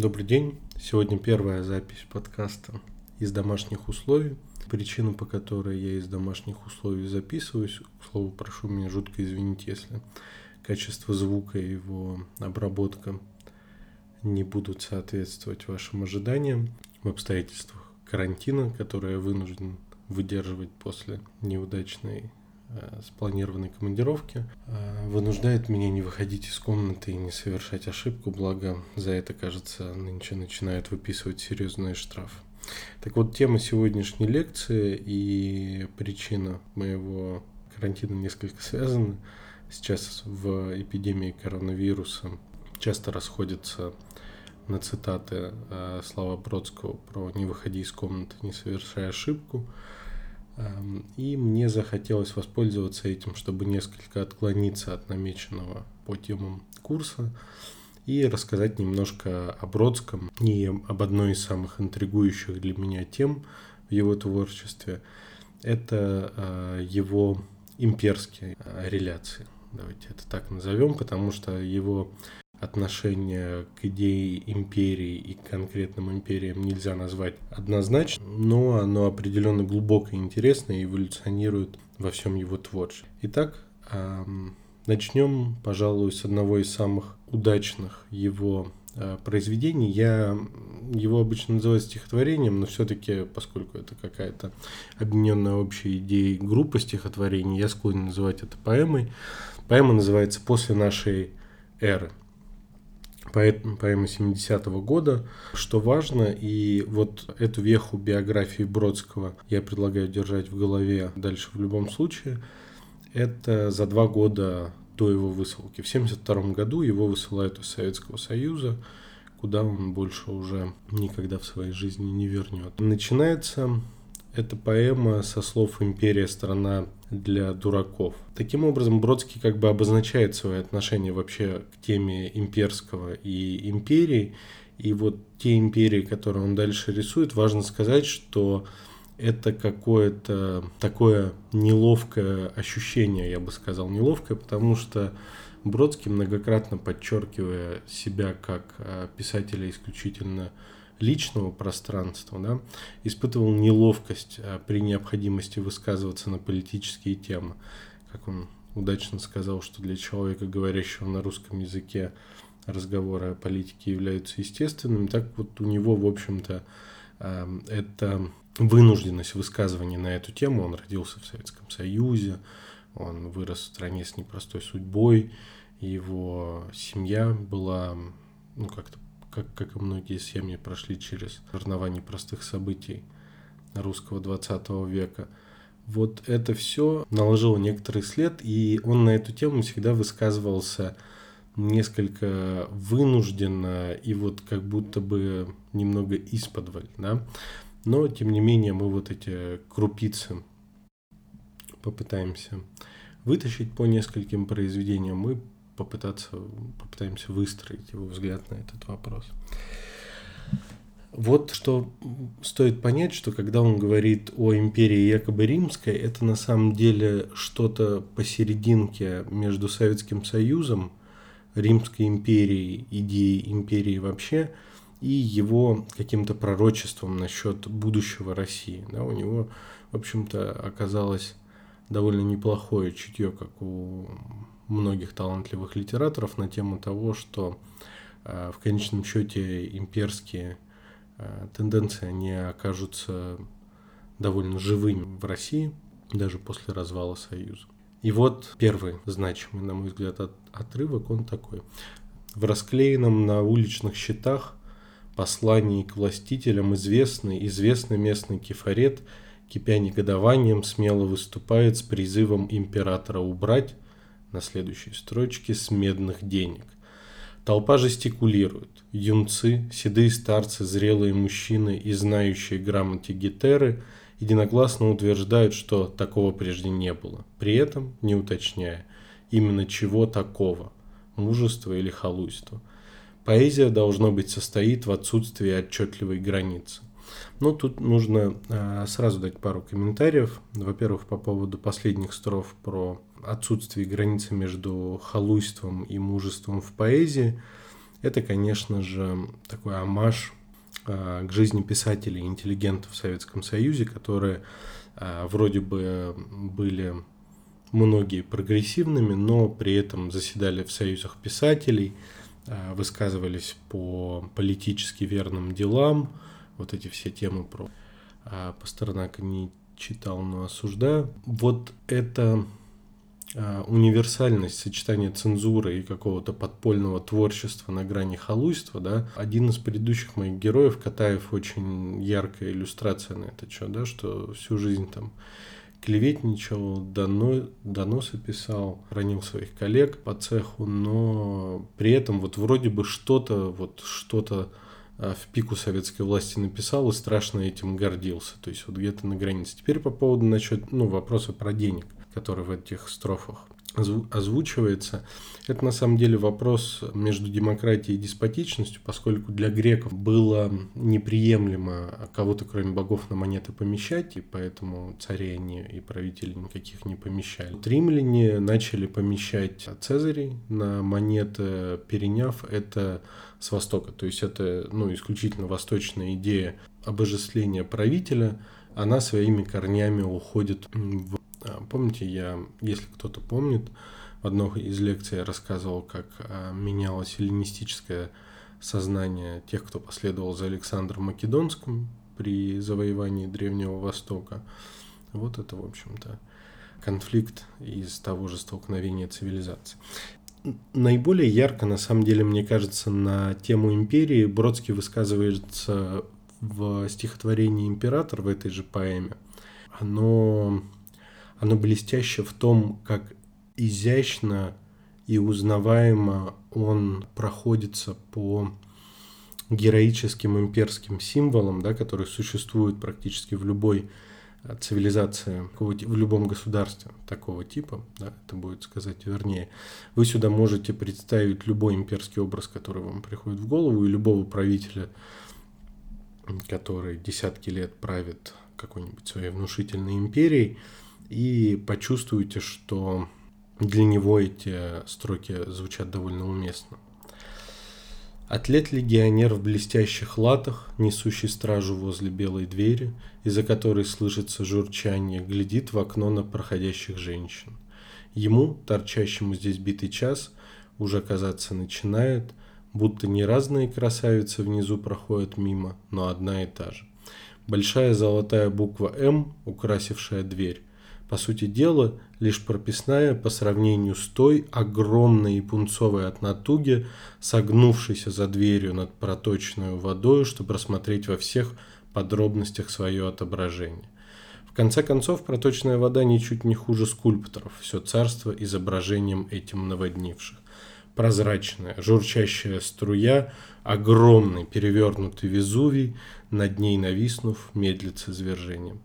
Добрый день. Сегодня первая запись подкаста из домашних условий. Причина, по которой я из домашних условий записываюсь, к слову, прошу меня жутко извинить, если качество звука и его обработка не будут соответствовать вашим ожиданиям в обстоятельствах карантина, который я вынужден выдерживать после неудачной спланированной командировки э, вынуждает меня не выходить из комнаты и не совершать ошибку, благо за это, кажется, нынче начинают выписывать серьезные штрафы. Так вот, тема сегодняшней лекции и причина моего карантина несколько связаны. Сейчас в эпидемии коронавируса часто расходятся на цитаты э, Слава Бродского про «не выходи из комнаты, не совершай ошибку». Эм, и мне захотелось воспользоваться этим, чтобы несколько отклониться от намеченного по темам курса и рассказать немножко о Бродском и об одной из самых интригующих для меня тем в его творчестве. Это э, его имперские э, реляции. Давайте это так назовем, потому что его отношение к идее империи и к конкретным империям нельзя назвать однозначно, но оно определенно глубоко интересно и эволюционирует во всем его творчестве. Итак, начнем, пожалуй, с одного из самых удачных его а, произведений. Я его обычно называю стихотворением, но все-таки, поскольку это какая-то объединенная общей идеей группа стихотворений, я склонен называть это поэмой. Поэма называется «После нашей эры» поэма 70-го года, что важно, и вот эту веху биографии Бродского я предлагаю держать в голове дальше в любом случае, это за два года до его высылки. В 1972 году его высылают из Советского Союза, куда он больше уже никогда в своей жизни не вернет. Начинается эта поэма со слов «Империя – страна для дураков». Таким образом, Бродский как бы обозначает свое отношение вообще к теме имперского и империи. И вот те империи, которые он дальше рисует, важно сказать, что это какое-то такое неловкое ощущение, я бы сказал, неловкое, потому что Бродский, многократно подчеркивая себя как э, писателя исключительно личного пространства, да, испытывал неловкость а, при необходимости высказываться на политические темы. Как он удачно сказал, что для человека, говорящего на русском языке, разговоры о политике являются естественными, так вот у него, в общем-то, а, это вынужденность высказывания на эту тему. Он родился в Советском Союзе, он вырос в стране с непростой судьбой, его семья была ну, как-то как, как и многие семьи, прошли через чернование простых событий русского 20 века. Вот это все наложило некоторый след, и он на эту тему всегда высказывался несколько вынужденно и вот как будто бы немного исподволь, да. Но, тем не менее, мы вот эти крупицы попытаемся вытащить по нескольким произведениям. Мы попытаться, попытаемся выстроить его взгляд на этот вопрос. Вот что стоит понять, что когда он говорит о империи якобы римской, это на самом деле что-то посерединке между Советским Союзом, Римской империей, идеей империи вообще, и его каким-то пророчеством насчет будущего России. Да, у него, в общем-то, оказалось довольно неплохое чутье, как у многих талантливых литераторов на тему того, что э, в конечном счете имперские э, тенденции, они окажутся довольно живыми в России, даже после развала Союза. И вот первый значимый, на мой взгляд, от, отрывок, он такой. В расклеенном на уличных щитах послании к властителям известный, известный местный кефарет, кипя негодованием, смело выступает с призывом императора убрать на следующей строчке с медных денег. Толпа жестикулирует. Юнцы, седые старцы, зрелые мужчины и знающие грамоте гетеры единогласно утверждают, что такого прежде не было, при этом не уточняя, именно чего такого – мужество или халуйство. Поэзия, должно быть, состоит в отсутствии отчетливой границы. Но тут нужно э, сразу дать пару комментариев. Во-первых, по поводу последних строф про отсутствие границы между халуйством и мужеством в поэзии. это, конечно же, такой амаш а, к жизни писателей интеллигентов в Советском Союзе, которые а, вроде бы были многие прогрессивными, но при этом заседали в союзах писателей, а, высказывались по политически верным делам, вот эти все темы про Пастернака не читал, но осуждаю. Вот это универсальность сочетания цензуры и какого-то подпольного творчества на грани халуйства, да, один из предыдущих моих героев, Катаев, очень яркая иллюстрация на это, что, да, что всю жизнь там клеветничал, доно, доносы писал, хранил своих коллег по цеху, но при этом вот вроде бы что-то, вот что-то а, в пику советской власти написал и страшно этим гордился. То есть вот где-то на границе. Теперь по поводу насчет, ну, вопроса про денег который в этих строфах озвучивается, это на самом деле вопрос между демократией и деспотичностью, поскольку для греков было неприемлемо кого-то кроме богов на монеты помещать, и поэтому царей они и правителей никаких не помещали. Вот римляне начали помещать цезарей на монеты, переняв это с Востока. То есть это ну, исключительно восточная идея обожествления правителя, она своими корнями уходит в помните, я, если кто-то помнит, в одной из лекций я рассказывал, как а, менялось эллинистическое сознание тех, кто последовал за Александром Македонским при завоевании Древнего Востока. Вот это, в общем-то, конфликт из того же столкновения цивилизаций. Наиболее ярко, на самом деле, мне кажется, на тему империи Бродский высказывается в стихотворении «Император» в этой же поэме. Оно оно блестяще в том, как изящно и узнаваемо он проходится по героическим имперским символам, да, которые существуют практически в любой э, цивилизации, в любом государстве такого типа, да, это будет сказать вернее, вы сюда можете представить любой имперский образ, который вам приходит в голову, и любого правителя, который десятки лет правит какой-нибудь своей внушительной империей, и почувствуете, что для него эти строки звучат довольно уместно. Атлет-легионер в блестящих латах, несущий стражу возле белой двери, из-за которой слышится журчание, глядит в окно на проходящих женщин. Ему, торчащему здесь битый час, уже казаться начинает, будто не разные красавицы внизу проходят мимо, но одна и та же. Большая золотая буква «М», украсившая дверь, по сути дела, лишь прописная по сравнению с той огромной и пунцовой от натуги, согнувшейся за дверью над проточной водой, чтобы рассмотреть во всех подробностях свое отображение. В конце концов, проточная вода ничуть не хуже скульпторов, все царство изображением этим наводнивших. Прозрачная, журчащая струя, огромный перевернутый Везувий, над ней нависнув, медлит с извержением.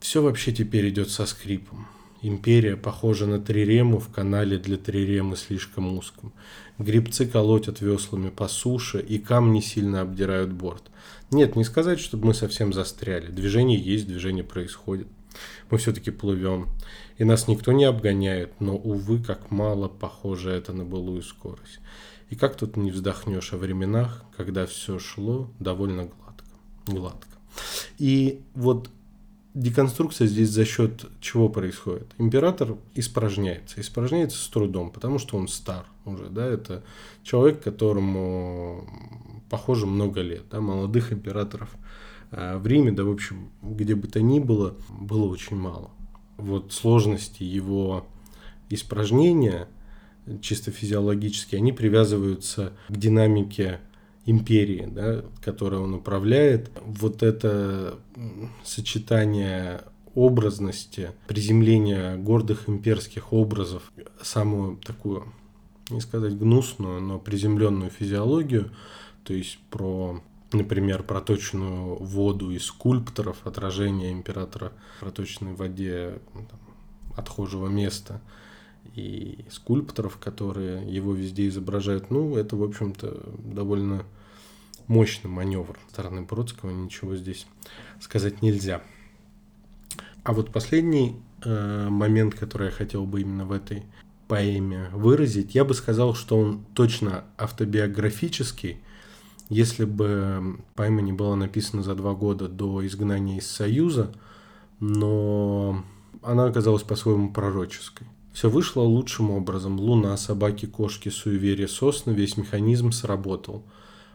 Все вообще теперь идет со скрипом. Империя похожа на трирему в канале для триремы слишком узком. Грибцы колотят веслами по суше, и камни сильно обдирают борт. Нет, не сказать, чтобы мы совсем застряли. Движение есть, движение происходит. Мы все-таки плывем. И нас никто не обгоняет, но, увы, как мало похоже это на былую скорость. И как тут не вздохнешь о временах, когда все шло довольно гладко. гладко. И вот деконструкция здесь за счет чего происходит? Император испражняется. Испражняется с трудом, потому что он стар уже. Да? Это человек, которому, похоже, много лет. Да? Молодых императоров а в Риме, да, в общем, где бы то ни было, было очень мало. Вот сложности его испражнения, чисто физиологически, они привязываются к динамике империи, да, которой он управляет, вот это сочетание образности, приземления гордых имперских образов, самую такую, не сказать гнусную, но приземленную физиологию, то есть про, например, проточную воду из скульпторов, отражение императора в проточной воде там, отхожего места – и скульпторов, которые его везде изображают. Ну, это, в общем-то, довольно мощный маневр стороны Бродского, ничего здесь сказать нельзя. А вот последний э, момент, который я хотел бы именно в этой поэме выразить, я бы сказал, что он точно автобиографический, если бы поэма не была написана за два года до изгнания из Союза, но она оказалась по-своему пророческой. Все вышло лучшим образом. Луна, собаки, кошки, суеверия, сосны, весь механизм сработал.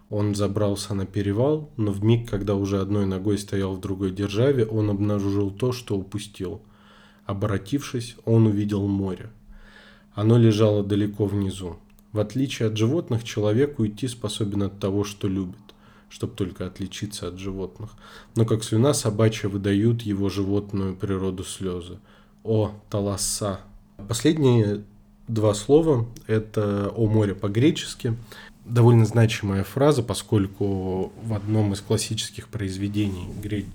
Он забрался на перевал, но в миг, когда уже одной ногой стоял в другой державе, он обнаружил то, что упустил. Обратившись, он увидел море. Оно лежало далеко внизу. В отличие от животных, человек уйти способен от того, что любит, чтобы только отличиться от животных. Но как слюна собачья выдают его животную природу слезы. О, таласа! Последние два слова – это «о море» по-гречески довольно значимая фраза, поскольку в одном из классических произведений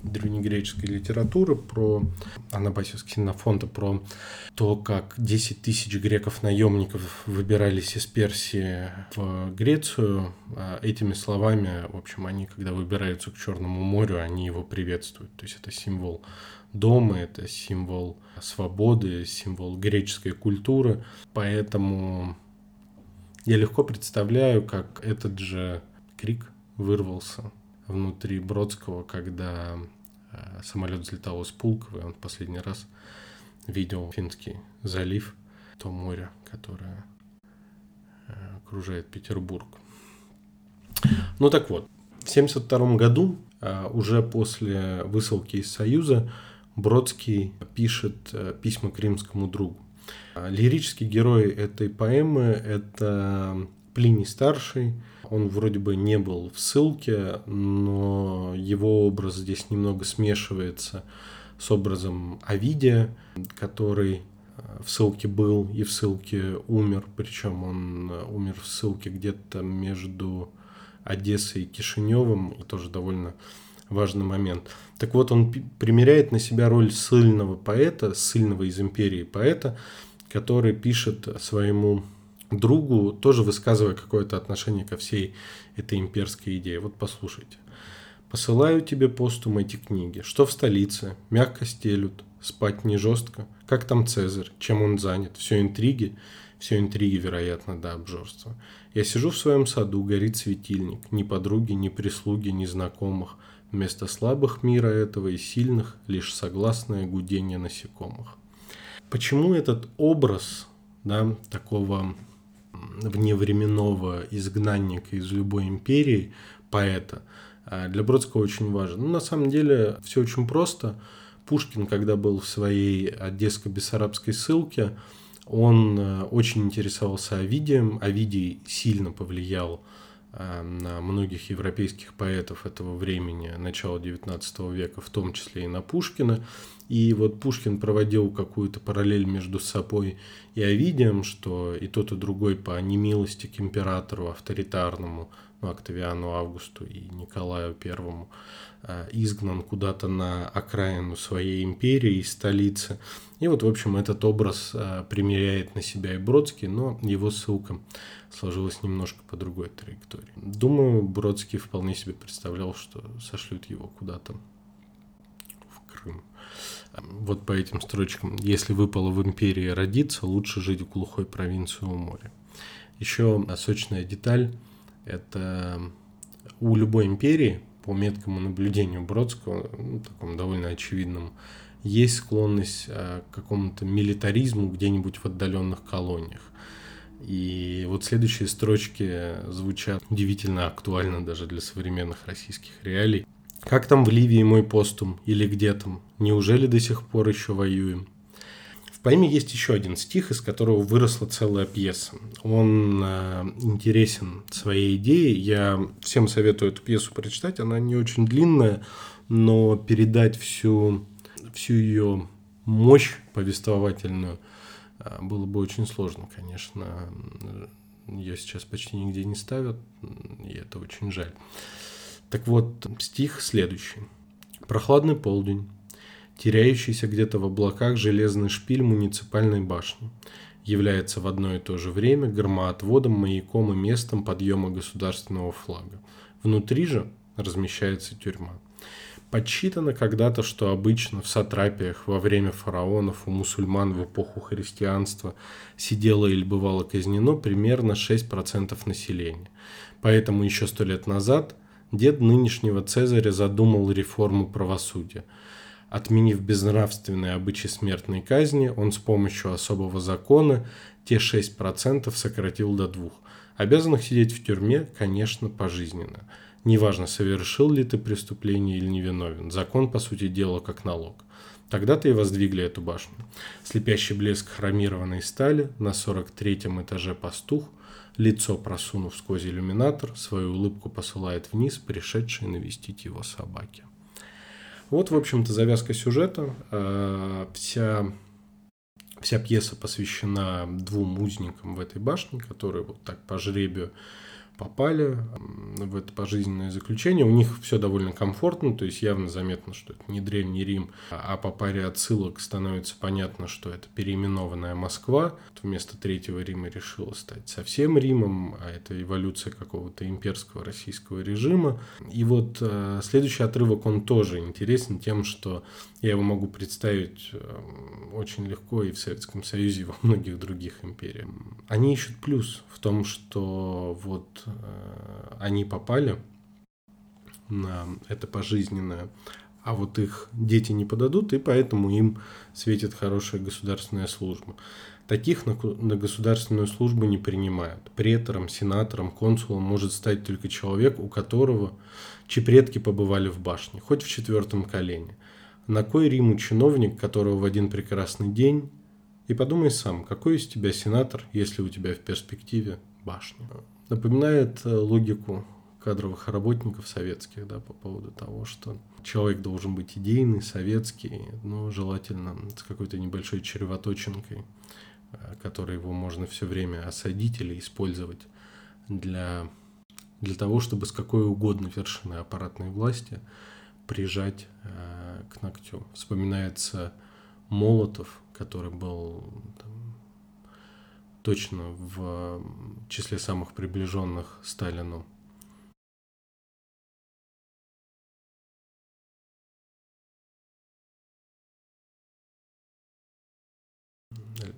древнегреческой литературы про Анабасис Ксенофонта, про то, как 10 тысяч греков-наемников выбирались из Персии в Грецию, а этими словами, в общем, они, когда выбираются к Черному морю, они его приветствуют. То есть это символ дома, это символ свободы, символ греческой культуры. Поэтому я легко представляю, как этот же крик вырвался внутри Бродского, когда э, самолет взлетал из Пулково, он в последний раз видел Финский залив, то море, которое э, окружает Петербург. Ну так вот, в 1972 году, э, уже после высылки из Союза, Бродский пишет письма к римскому другу. А, лирический герой этой поэмы – это Плиний Старший. Он вроде бы не был в ссылке, но его образ здесь немного смешивается с образом Овидия, который а, в ссылке был и в ссылке умер, причем он а, умер в ссылке где-то между Одессой и Кишиневым, тоже довольно важный момент. Так вот, он примеряет на себя роль сильного поэта, сильного из империи поэта, который пишет своему другу, тоже высказывая какое-то отношение ко всей этой имперской идее. Вот послушайте. Посылаю тебе постум эти книги. Что в столице? Мягко стелют. Спать не жестко. Как там Цезарь? Чем он занят? Все интриги? Все интриги, вероятно, до обжорства. Я сижу в своем саду, горит светильник. Ни подруги, ни прислуги, ни знакомых. Вместо слабых мира этого и сильных лишь согласное гудение насекомых. Почему этот образ да, такого вневременного изгнанника из любой империи, поэта, а, для Бродского очень важен. Ну, на самом деле, все очень просто. Пушкин, когда был в своей одесско-бессарабской ссылке, он э, очень интересовался Овидием. Овидий сильно повлиял э, на многих европейских поэтов этого времени, начала XIX века, в том числе и на Пушкина. И вот Пушкин проводил какую-то параллель между собой и Овидием, что и тот, и другой по немилости к императору авторитарному, ну, Октавиану Августу и Николаю Первому, э, изгнан куда-то на окраину своей империи и столицы. И вот, в общем, этот образ э, примеряет на себя и Бродский, но его ссылка сложилась немножко по другой траектории. Думаю, Бродский вполне себе представлял, что сошлют его куда-то в Крым вот по этим строчкам. Если выпало в империи родиться, лучше жить в глухой провинции у моря. Еще сочная деталь – это у любой империи, по меткому наблюдению Бродского, ну, такому довольно очевидному, есть склонность а, к какому-то милитаризму где-нибудь в отдаленных колониях. И вот следующие строчки звучат удивительно актуально даже для современных российских реалий. Как там в Ливии мой постум? Или где там? Неужели до сих пор еще воюем? В поэме есть еще один стих, из которого выросла целая пьеса. Он э, интересен своей идеей. Я всем советую эту пьесу прочитать. Она не очень длинная, но передать всю, всю ее мощь повествовательную было бы очень сложно, конечно. Ее сейчас почти нигде не ставят, и это очень жаль. Так вот, стих следующий. Прохладный полдень, теряющийся где-то в облаках железный шпиль муниципальной башни, является в одно и то же время громоотводом, маяком и местом подъема государственного флага. Внутри же размещается тюрьма. Подсчитано когда-то, что обычно в сатрапиях во время фараонов у мусульман в эпоху христианства сидело или бывало казнено примерно 6% населения. Поэтому еще сто лет назад дед нынешнего Цезаря задумал реформу правосудия. Отменив безнравственные обычаи смертной казни, он с помощью особого закона те 6% сократил до двух. Обязанных сидеть в тюрьме, конечно, пожизненно – Неважно, совершил ли ты преступление или невиновен. Закон, по сути дела, как налог. Тогда-то и воздвигли эту башню. Слепящий блеск хромированной стали, на 43-м этаже пастух, лицо просунув сквозь иллюминатор, свою улыбку посылает вниз, пришедшие навестить его собаки. Вот, в общем-то, завязка сюжета. Э, вся, вся пьеса посвящена двум узникам в этой башне, которые вот так по жребию попали в это пожизненное заключение. У них все довольно комфортно, то есть явно заметно, что это не Древний Рим, а по паре отсылок становится понятно, что это переименованная Москва. Вместо Третьего Рима решила стать совсем Римом, а это эволюция какого-то имперского российского режима. И вот э, следующий отрывок, он тоже интересен тем, что я его могу представить э, очень легко и в Советском Союзе, и во многих других империях. Они ищут плюс в том, что вот они попали на это пожизненное, а вот их дети не подадут, и поэтому им светит хорошая государственная служба. Таких на, на государственную службу не принимают. Претором, сенатором, консулом может стать только человек, у которого чьи предки побывали в башне, хоть в четвертом колене. На кой Риму чиновник, которого в один прекрасный день... И подумай сам, какой из тебя сенатор, если у тебя в перспективе башня? Напоминает э, логику кадровых работников советских, да, по поводу того, что человек должен быть идейный, советский, но желательно с какой-то небольшой червоточинкой, э, которой его можно все время осадить или использовать для, для того, чтобы с какой угодно вершины аппаратной власти прижать э, к ногтю. Вспоминается Молотов, который был там, точно в числе самых приближенных Сталину.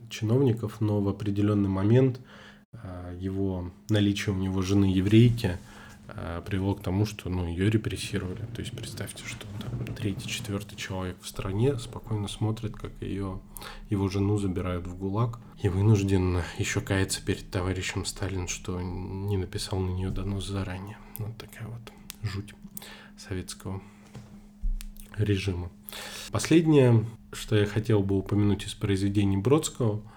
чиновников, но в определенный момент а, его наличие у него жены еврейки – привело к тому, что ну, ее репрессировали. То есть представьте, что там третий, четвертый человек в стране спокойно смотрит, как ее, его жену забирают в ГУЛАГ и вынужден еще каяться перед товарищем Сталин, что не написал на нее донос заранее. Вот такая вот жуть советского режима. Последнее, что я хотел бы упомянуть из произведений Бродского –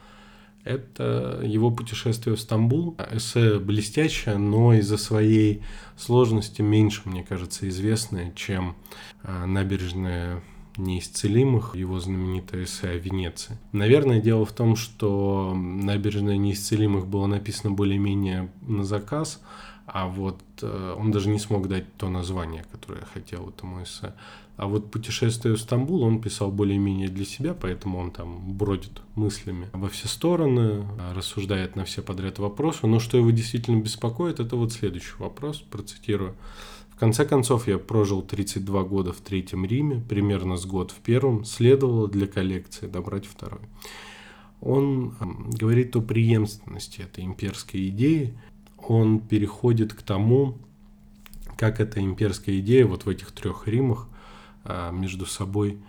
это его путешествие в Стамбул. Эссе блестящее, но из-за своей сложности меньше, мне кажется, известное, чем а, набережная неисцелимых, его знаменитое эссе о Венеции. Наверное, дело в том, что набережная неисцелимых было написано более-менее на заказ, а вот э, он даже не смог дать то название, которое хотел этому эссе. А вот «Путешествие в Стамбул» он писал более-менее для себя, поэтому он там бродит мыслями во все стороны, рассуждает на все подряд вопросы. Но что его действительно беспокоит, это вот следующий вопрос, процитирую. В конце концов, я прожил 32 года в Третьем Риме, примерно с год в Первом, следовало для коллекции добрать второй. Он говорит о преемственности этой имперской идеи, он переходит к тому, как эта имперская идея вот в этих трех Римах между собой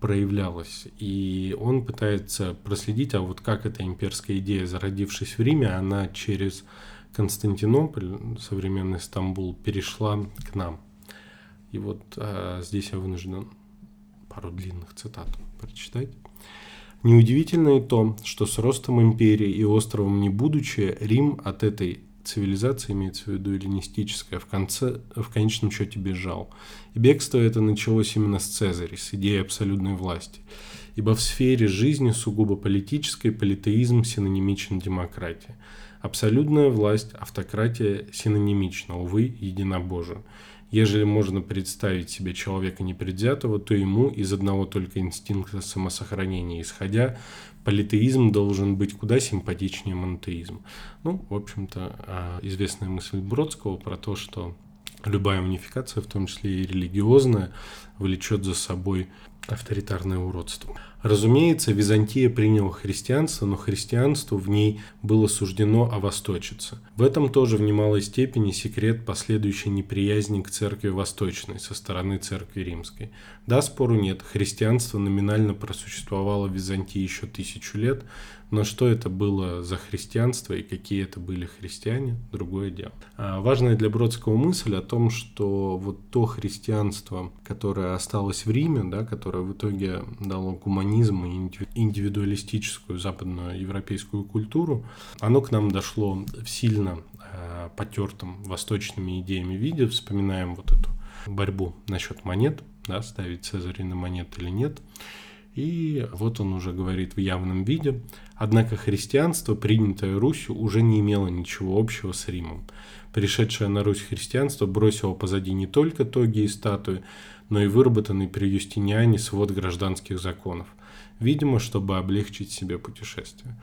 проявлялась. И он пытается проследить, а вот как эта имперская идея, зародившись в Риме, она через Константинополь, современный Стамбул, перешла к нам. И вот а, здесь я вынужден пару длинных цитат прочитать. Неудивительно и то, что с ростом империи и островом не будучи, Рим от этой цивилизация, имеется в виду эллинистическая, в, конце, в конечном счете бежал. И бегство это началось именно с Цезаря, с идеей абсолютной власти. Ибо в сфере жизни сугубо политической политеизм синонимичен демократии. Абсолютная власть, автократия синонимична, увы, единобожию. Ежели можно представить себе человека непредвзятого, то ему из одного только инстинкта самосохранения исходя, политеизм должен быть куда симпатичнее монотеизма. Ну, в общем-то, а, известная мысль Бродского про то, что любая унификация, в том числе и религиозная, влечет за собой авторитарное уродство. Разумеется, Византия приняла христианство, но христианству в ней было суждено овосточиться. В этом тоже в немалой степени секрет последующей неприязни к церкви восточной со стороны церкви римской. Да, спору нет, христианство номинально просуществовало в Византии еще тысячу лет, но что это было за христианство и какие это были христиане, другое дело. А важная для Бродского мысль о том, что вот то христианство, которое осталось в Риме, да, которое в итоге дало гуманизм и индивидуалистическую западную европейскую культуру, оно к нам дошло в сильно э, потертом восточными идеями виде. Вспоминаем вот эту борьбу насчет монет, да, ставить Цезаря на монет или нет. И вот он уже говорит в явном виде. Однако христианство, принятое Русью, уже не имело ничего общего с Римом. Пришедшее на Русь христианство бросило позади не только тоги и статуи, но и выработанный при Юстиниане свод гражданских законов видимо, чтобы облегчить себе путешествие.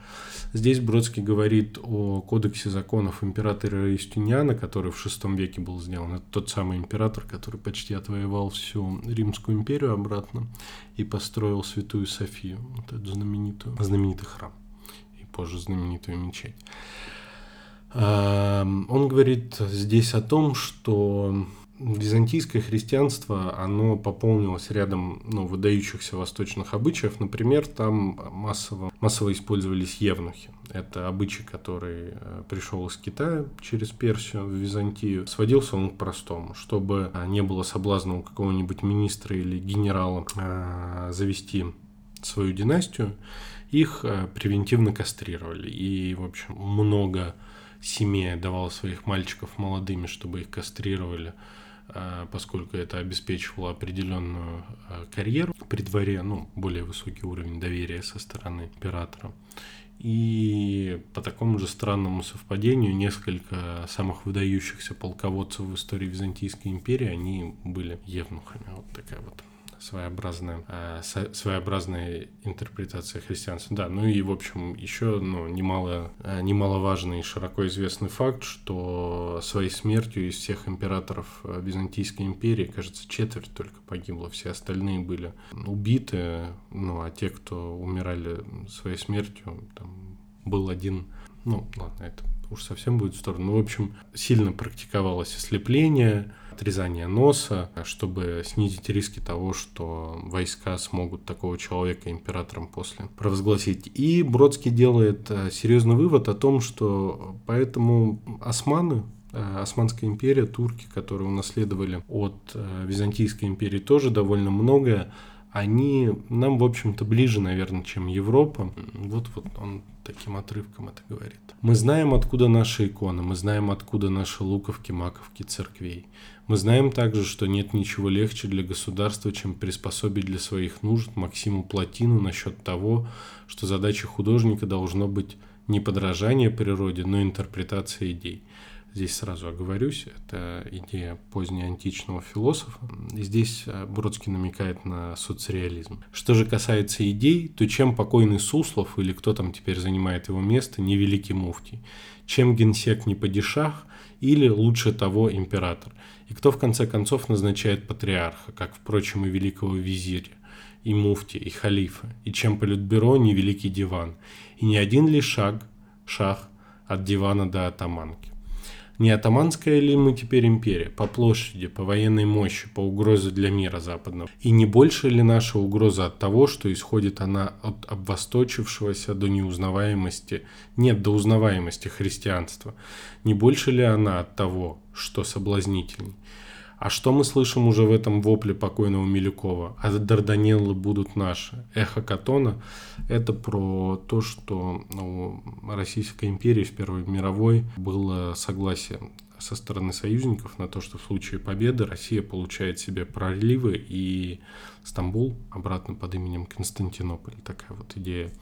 Здесь Бродский говорит о кодексе законов императора Юстиниана, который в VI веке был сделан. Это тот самый император, который почти отвоевал всю Римскую империю обратно и построил Святую Софию, вот эту знаменитую, знаменитый храм и позже знаменитую мечеть. Он говорит здесь о том, что византийское христианство, оно пополнилось рядом ну, выдающихся восточных обычаев. Например, там массово, массово использовались евнухи. Это обычай, который э, пришел из Китая через Персию в Византию. Сводился он к простому. Чтобы а, не было соблазна у какого-нибудь министра или генерала а, завести свою династию, их превентивно кастрировали. И, в общем, много семей давало своих мальчиков молодыми, чтобы их кастрировали поскольку это обеспечивало определенную а, карьеру при дворе, ну, более высокий уровень доверия со стороны императора. И по такому же странному совпадению несколько самых выдающихся полководцев в истории Византийской империи, они были евнухами. Вот такая вот своеобразная, э, своеобразная интерпретация христианства. Да, ну и, в общем, еще ну, немало, э, немаловажный и широко известный факт, что своей смертью из всех императоров э, Византийской империи, кажется, четверть только погибло, все остальные были убиты, ну а те, кто умирали своей смертью, там был один, ну ладно, это уж совсем будет в сторону. Ну, в общем, сильно практиковалось ослепление, отрезание носа, чтобы снизить риски того, что войска смогут такого человека императором после провозгласить. И Бродский делает э, серьезный вывод о том, что поэтому османы э, Османская империя, турки, которые унаследовали от э, Византийской империи тоже довольно многое, они нам, в общем-то, ближе, наверное, чем Европа. Вот, вот он таким отрывком это говорит. Мы знаем, откуда наши иконы, мы знаем, откуда наши луковки, маковки церквей. Мы знаем также, что нет ничего легче для государства, чем приспособить для своих нужд Максиму Платину насчет того, что задача художника должно быть не подражание природе, но интерпретация идей. Здесь сразу оговорюсь, это идея позднеантичного философа. И здесь э, Бродский намекает на соцреализм. Что же касается идей, то чем покойный Суслов или кто там теперь занимает его место, не великий муфтий, чем генсек не падишах или лучше того император. И кто в конце концов назначает патриарха, как, впрочем, и великого визиря, и муфти, и халифа, и чем политбюро не великий диван, и не один ли шаг, шах от дивана до атаманки. Не атаманская ли мы теперь империя по площади, по военной мощи, по угрозе для мира западного? И не больше ли наша угроза от того, что исходит она от обвосточившегося до неузнаваемости, нет, до узнаваемости христианства? Не больше ли она от того, что соблазнительней? А что мы слышим уже в этом вопле покойного Милюкова? А Дарданеллы будут наши. Эхо Катона – это про то, что ну, Российской империи в Первой мировой было согласие со стороны союзников на то, что в случае победы Россия получает себе проливы и Стамбул обратно под именем Константинополь. Такая вот идея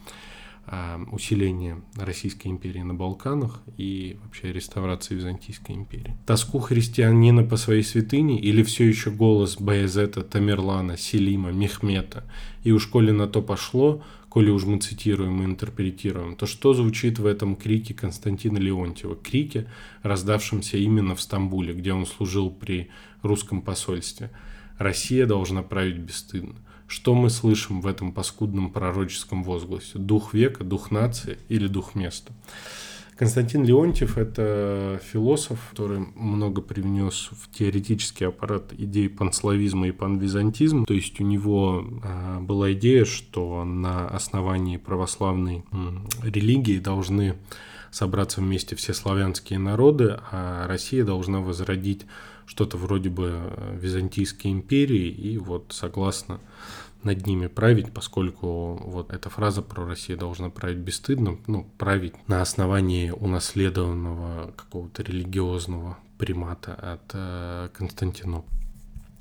усиления Российской империи на Балканах и вообще реставрации Византийской империи. Тоску христианина по своей святыне или все еще голос Баязета, Тамерлана, Селима, Мехмета. И уж коли на то пошло, коли уж мы цитируем и интерпретируем, то что звучит в этом крике Константина Леонтьева? Крике, раздавшемся именно в Стамбуле, где он служил при русском посольстве. «Россия должна править бесстыдно». Что мы слышим в этом паскудном пророческом возгласе? Дух века, дух нации или дух места? Константин Леонтьев – это философ, который много привнес в теоретический аппарат идей панславизма и панвизантизма. То есть у него а, была идея, что на основании православной религии должны собраться вместе все славянские народы, а Россия должна возродить что-то вроде бы э, Византийской империи, и вот согласно над ними править, поскольку вот эта фраза про Россию должна править бесстыдно, ну, править на основании унаследованного какого-то религиозного примата от э, Константинопля.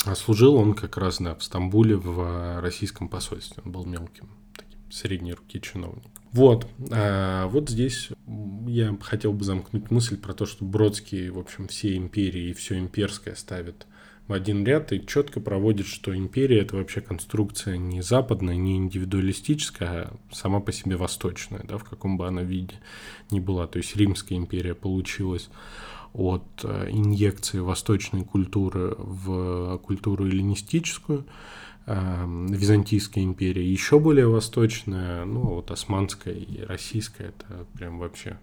А служил он как раз, да, в Стамбуле в российском посольстве. Он был мелким, таким, средней руки чиновником. Вот, а вот здесь я хотел бы замкнуть мысль про то, что Бродский, в общем, все империи и все имперское ставит в один ряд и четко проводит, что империя это вообще конструкция не западная, не индивидуалистическая, а сама по себе восточная, да, в каком бы она виде ни была. То есть Римская империя получилась от э, инъекции восточной культуры в культуру эллинистическую, Византийская империя еще более восточная, ну вот Османская и Российская, это прям вообще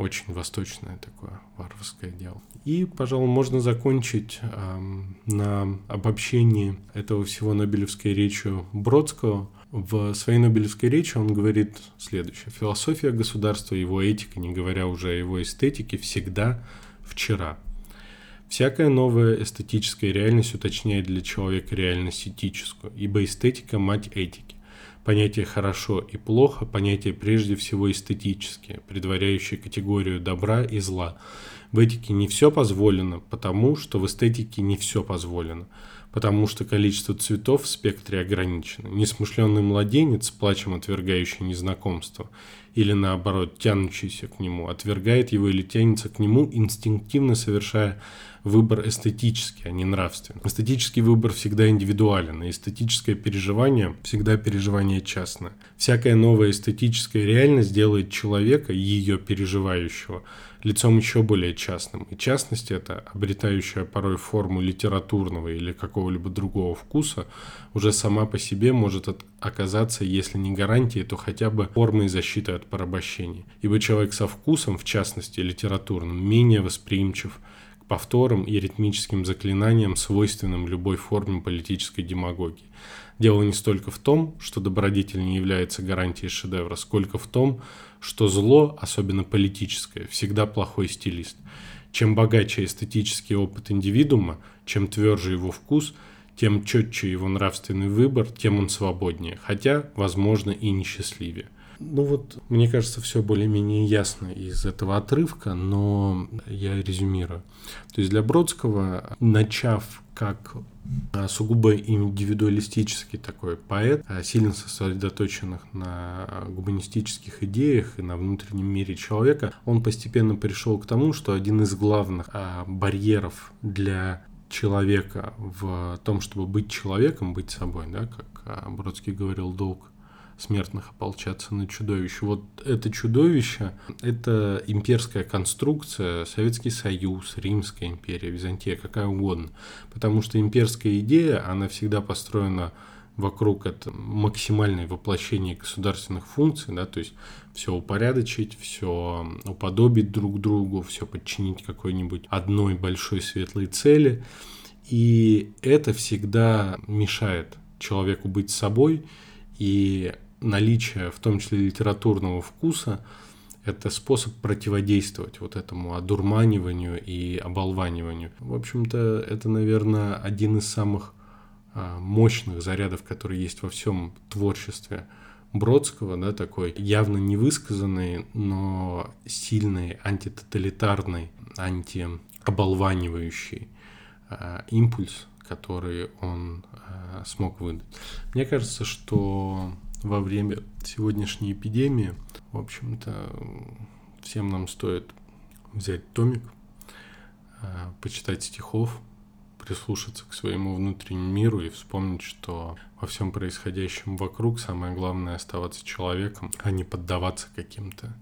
очень восточное такое варварское дело. И, пожалуй, можно закончить э, на обобщении этого всего Нобелевской речью Бродского. В своей Нобелевской речи он говорит следующее. Философия государства, его этика, не говоря уже о его эстетике, всегда вчера. Всякая новая эстетическая реальность уточняет для человека реальность этическую, ибо эстетика – мать этики. Понятие «хорошо» и «плохо» – понятие прежде всего эстетические, предваряющие категорию добра и зла. В этике не все позволено, потому что в эстетике не все позволено, потому что количество цветов в спектре ограничено. Несмышленный младенец, плачем отвергающий незнакомство, или наоборот, тянущийся к нему, отвергает его или тянется к нему, инстинктивно совершая выбор эстетический, а не нравственный. Эстетический выбор всегда индивидуален, и эстетическое переживание всегда переживание частное. Всякая новая эстетическая реальность делает человека, ее переживающего, лицом еще более частным. И частность это, обретающая порой форму литературного или какого-либо другого вкуса, уже сама по себе может оказаться, если не гарантией, то хотя бы формой защиты от порабощения. Ибо человек со вкусом, в частности литературным, менее восприимчив повторам и ритмическим заклинаниям, свойственным любой форме политической демагогии. Дело не столько в том, что добродетель не является гарантией шедевра, сколько в том, что зло, особенно политическое, всегда плохой стилист. Чем богаче эстетический опыт индивидуума, чем тверже его вкус, тем четче его нравственный выбор, тем он свободнее, хотя, возможно, и несчастливее. Ну вот, мне кажется, все более-менее ясно из этого отрывка, но я резюмирую. То есть для Бродского, начав как а, сугубо индивидуалистический такой поэт, а, сильно сосредоточенных на гуманистических идеях и на внутреннем мире человека, он постепенно пришел к тому, что один из главных а, барьеров для человека в том, чтобы быть человеком, быть собой, да, как Бродский говорил, долг смертных ополчаться на чудовище. Вот это чудовище – это имперская конструкция, Советский Союз, Римская империя, Византия, какая угодно. Потому что имперская идея, она всегда построена вокруг это максимальное воплощение государственных функций, да, то есть все упорядочить, все уподобить друг другу, все подчинить какой-нибудь одной большой светлой цели. И это всегда мешает человеку быть собой, и наличие, в том числе литературного вкуса, это способ противодействовать вот этому одурманиванию и оболваниванию. В общем-то, это, наверное, один из самых а, мощных зарядов, которые есть во всем творчестве Бродского, да, такой явно невысказанный, но сильный, антитоталитарный, антиоболванивающий э, импульс, который он э, смог выдать. Мне кажется, что во время сегодняшней эпидемии, в общем-то, всем нам стоит взять томик, э, почитать стихов, прислушаться к своему внутреннему миру и вспомнить, что во всем происходящем вокруг самое главное оставаться человеком, а не поддаваться каким-то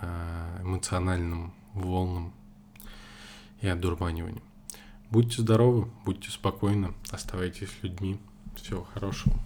э, эмоциональным волнам и одурманиваниям. Будьте здоровы, будьте спокойны, оставайтесь людьми. Всего хорошего.